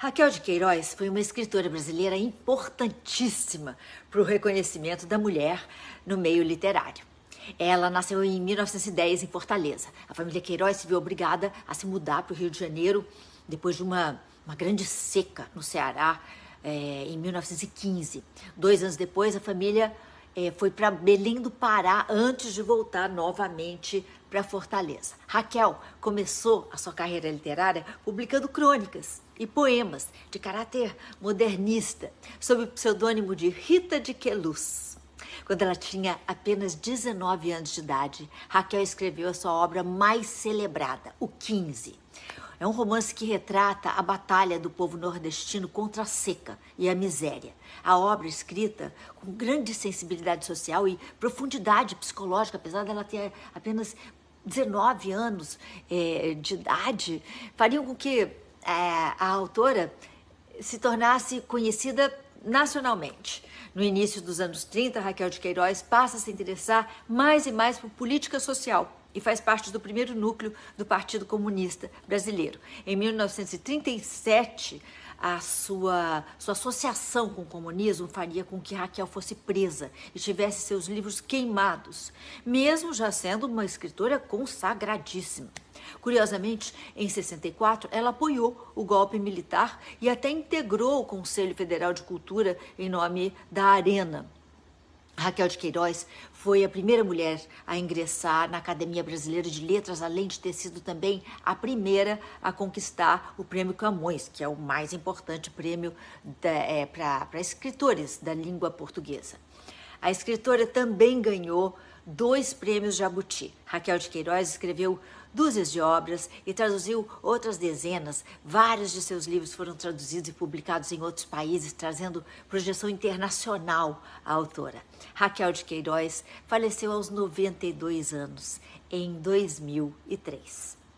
Raquel de Queiroz foi uma escritora brasileira importantíssima para o reconhecimento da mulher no meio literário. Ela nasceu em 1910 em Fortaleza. A família Queiroz se viu obrigada a se mudar para o Rio de Janeiro depois de uma, uma grande seca no Ceará é, em 1915. Dois anos depois, a família é, foi para Belém do Pará antes de voltar novamente para Fortaleza. Raquel começou a sua carreira literária publicando crônicas e poemas de caráter modernista, sob o pseudônimo de Rita de Queluz. Quando ela tinha apenas 19 anos de idade, Raquel escreveu a sua obra mais celebrada, O 15. É um romance que retrata a batalha do povo nordestino contra a seca e a miséria. A obra escrita com grande sensibilidade social e profundidade psicológica, apesar dela ter apenas 19 anos é, de idade, fariam com que é, a autora se tornasse conhecida nacionalmente. No início dos anos 30, Raquel de Queiroz passa a se interessar mais e mais por política social e faz parte do primeiro núcleo do Partido Comunista Brasileiro. Em 1937, a sua, sua associação com o comunismo faria com que Raquel fosse presa e tivesse seus livros queimados, mesmo já sendo uma escritora consagradíssima. Curiosamente, em 64, ela apoiou o golpe militar e até integrou o Conselho Federal de Cultura em nome da Arena, Raquel de Queiroz foi a primeira mulher a ingressar na Academia Brasileira de Letras, além de ter sido também a primeira a conquistar o Prêmio Camões, que é o mais importante prêmio é, para escritores da língua portuguesa. A escritora também ganhou dois prêmios Jabuti. Raquel de Queiroz escreveu dúzias de obras e traduziu outras dezenas. Vários de seus livros foram traduzidos e publicados em outros países, trazendo projeção internacional à autora. Raquel de Queiroz faleceu aos 92 anos, em 2003.